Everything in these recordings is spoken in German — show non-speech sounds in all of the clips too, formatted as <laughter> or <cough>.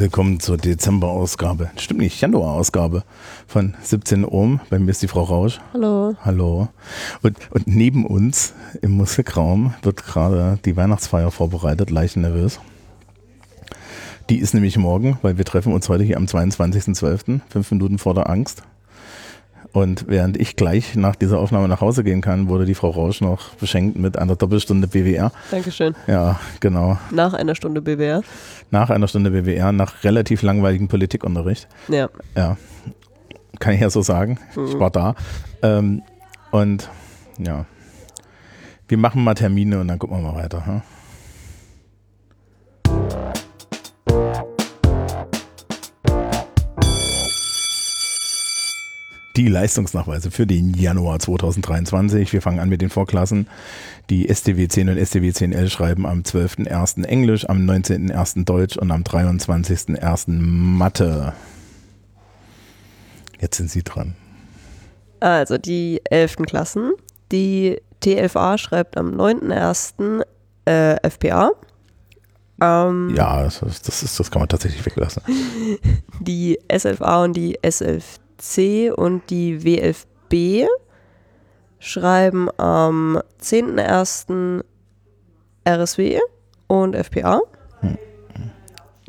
Willkommen zur Dezember-Ausgabe. Stimmt nicht, Januar-Ausgabe von 17 Ohm. Bei mir ist die Frau Rausch. Hallo. Hallo. Und, und neben uns im Musikraum wird gerade die Weihnachtsfeier vorbereitet, leicht nervös. Die ist nämlich morgen, weil wir treffen uns heute hier am 22.12., fünf Minuten vor der Angst. Und während ich gleich nach dieser Aufnahme nach Hause gehen kann, wurde die Frau Rausch noch beschenkt mit einer Doppelstunde BWR. Dankeschön. Ja, genau. Nach einer Stunde BWR. Nach einer Stunde BWR, nach relativ langweiligem Politikunterricht. Ja. Ja, kann ich ja so sagen. Mhm. Ich war da. Ähm, und ja, wir machen mal Termine und dann gucken wir mal weiter. Hm? Die Leistungsnachweise für den Januar 2023. Wir fangen an mit den Vorklassen. Die STW 10 und STW 10L schreiben am 12.01. Englisch, am 19.01. Deutsch und am 23.01. Mathe. Jetzt sind Sie dran. Also die 11. Klassen. Die T11A schreibt am 9.01. Äh, FPA. Ähm, Ja, das, ist- das, ist, das kann man tatsächlich weglassen. <laughs> Die S11A und die S11C und die W11B schreiben am 10.01. RSW und FPA.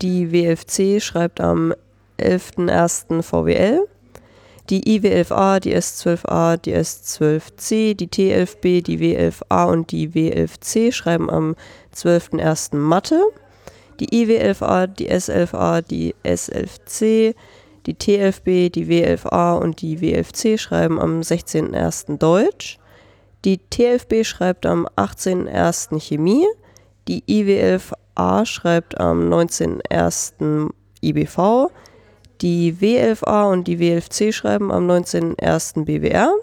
Die W11C schreibt am 11.01. VWL. Die I11A, die S12A, die S12C, die T11B, die W11A und die W11C schreiben am 12.01. Mathe. Die IW11A, die S11A, die S11C, die T11B, die W11A und die W11C schreiben am 16.01. Deutsch. Die T11B schreibt am 18.01. Chemie. Die IW11A schreibt am 19.01. IBV. Die W11A und die W11C schreiben am 19.01. BWR.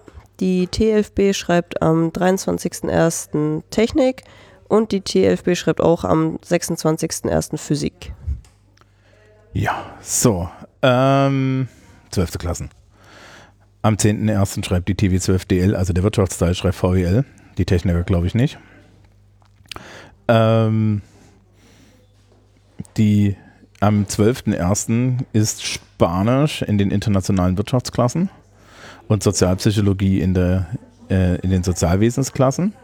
Die T11B schreibt am 23.01. Technik. Und die T11B schreibt auch am 26.01. Physik. Ja, so. Ähm, 12. Klassen. Am 10.01. schreibt die TV12DL, also der Wirtschaftsteil schreibt VWL. Die Techniker glaube ich nicht. Ähm, die am 12.01. ist Spanisch in den internationalen Wirtschaftsklassen und Sozialpsychologie in, der, äh, in den Sozialwesensklassen.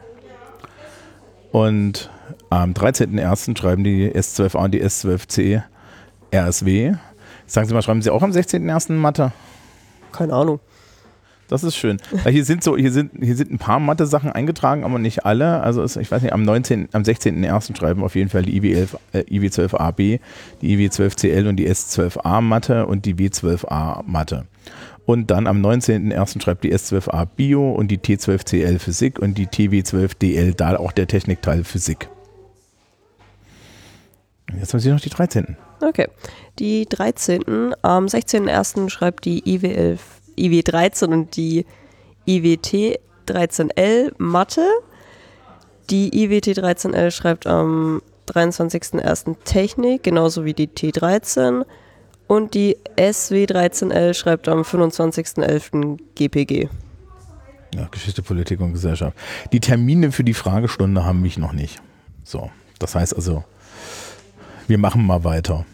Und am 13.01. schreiben die S12A und die S12C RSW. Sagen Sie mal, schreiben Sie auch am 16.01. Mathe? Keine Ahnung. Das ist schön. Weil hier sind so, hier sind, hier sind ein paar Mathe-Sachen eingetragen, aber nicht alle. Also es, ich weiß nicht, am 19., am 16.01. schreiben auf jeden Fall die IW11, äh, IW12AB, die IW12CL und die S12A Mathe und die W12A Mathe. Und dann am 19.01. schreibt die S12A Bio und die T12CL Physik und die TW12DL, da auch der Technikteil Physik. Jetzt haben Sie noch die 13. Okay. Die 13. Am 16.01. schreibt die IW11, IW13 und die IWT 13L Mathe. Die IWT 13L schreibt am 23.01. Technik, genauso wie die T13. Und die SW 13L schreibt am 25.11. GPG. Ja, Geschichte, Politik und Gesellschaft. Die Termine für die Fragestunde haben mich noch nicht. So, das heißt also, wir machen mal weiter.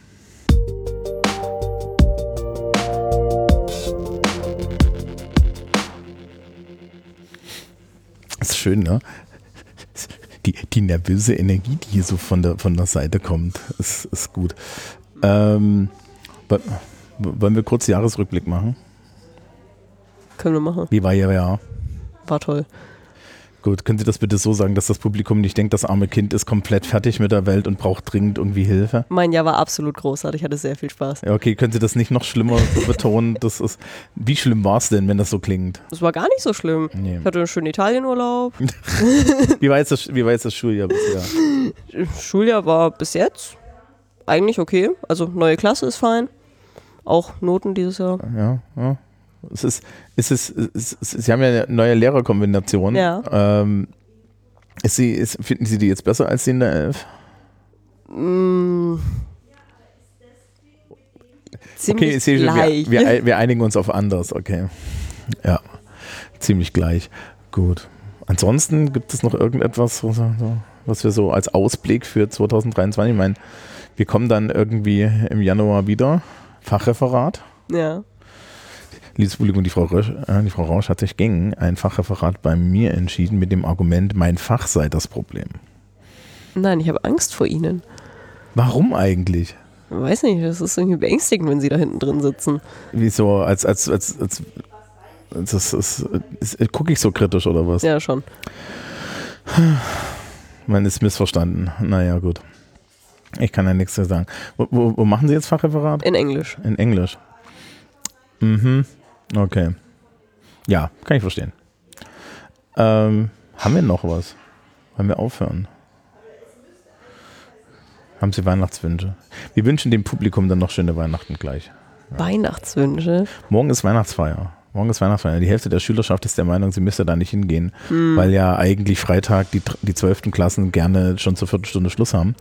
Ist schön, ne? Die, die nervöse Energie, die hier so von der, von der Seite kommt, ist, ist gut. Ähm, wo- wollen wir kurz Jahresrückblick machen? Können wir machen. Wie war Ihr Jahr? War toll. Gut, können Sie das bitte so sagen, dass das Publikum nicht denkt, das arme Kind ist komplett fertig mit der Welt und braucht dringend irgendwie Hilfe? Mein Jahr war absolut großartig, hatte sehr viel Spaß. Ja, okay, können Sie das nicht noch schlimmer <laughs> betonen? Das ist, wie schlimm war es denn, wenn das so klingt? Es war gar nicht so schlimm. Nee. Ich hatte einen schönen Italienurlaub. <laughs> Wie war jetzt das, wie war jetzt das Schuljahr bisher? Schuljahr war bis jetzt eigentlich okay. Also neue Klasse ist fein. Auch Noten dieses Jahr. Ja, ja. Es ist, es ist, es ist, Sie haben ja eine neue Lehrerkombination. Ja. Ähm, ist sie, ist, finden Sie die jetzt besser als die in der 11? Mm, ziemlich Okay, ich sehe schon, gleich. wir, wir, wir einigen uns auf anders, okay. Ja, ziemlich gleich. Gut. Ansonsten gibt es noch irgendetwas, was, was wir so als Ausblick für 2023, ich meine, wir kommen dann irgendwie im Januar wieder, Fachreferat. Ja. Liebes Publikum, die Frau, Rösch, äh, die Frau Rausch hat sich gegen ein Fachreferat bei mir entschieden mit dem Argument, mein Fach sei das Problem. Nein, ich habe Angst vor Ihnen. Warum eigentlich? Weiß nicht, das ist irgendwie beängstigend, wenn Sie da hinten drin sitzen. Wieso? Als, als, als, als, als das ist, ist, gucke ich so kritisch oder was? Ja, schon. Man ist missverstanden. Naja, gut. Ich kann ja nichts mehr sagen. Wo, wo, wo machen Sie jetzt Fachreferat? In Englisch. In Englisch. Mhm. Okay. Ja, kann ich verstehen. Ähm, haben wir noch was? Wollen wir aufhören? Haben Sie Weihnachtswünsche? Wir wünschen dem Publikum dann noch schöne Weihnachten gleich. Weihnachtswünsche. Morgen ist Weihnachtsfeier. Morgen ist Weihnachtsfeier. Die Hälfte der Schülerschaft ist der Meinung, sie müsste da nicht hingehen, weil ja eigentlich Freitag die, die 12. Klassen gerne schon zur Viertelstunde Schluss haben.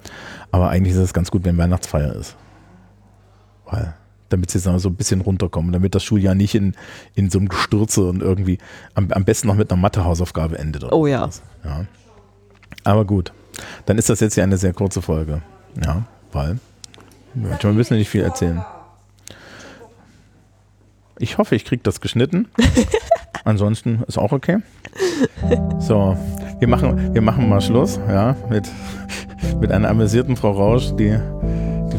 Aber eigentlich ist es ganz gut, wenn Weihnachtsfeier ist. Weil, damit sie so ein bisschen runterkommen, damit das Schuljahr nicht in, in so einem Gestürze und irgendwie am, am besten noch mit einer Mathehausaufgabe endet. Oh ja. ja. Aber gut, dann ist das jetzt ja eine sehr kurze Folge. Ja, weil manchmal müssen wir nicht viel erzählen. Ich hoffe, ich kriege das geschnitten. <laughs> Ansonsten ist auch okay. So, wir machen, wir machen mal Schluss, ja, mit, <laughs> mit einer amüsierten Frau Rausch, die, die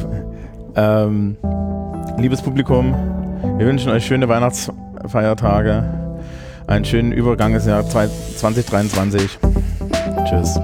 ähm, liebes Publikum, wir wünschen euch schöne Weihnachtsfeiertage, einen schönen Übergang ins Jahr 2023. Tschüss.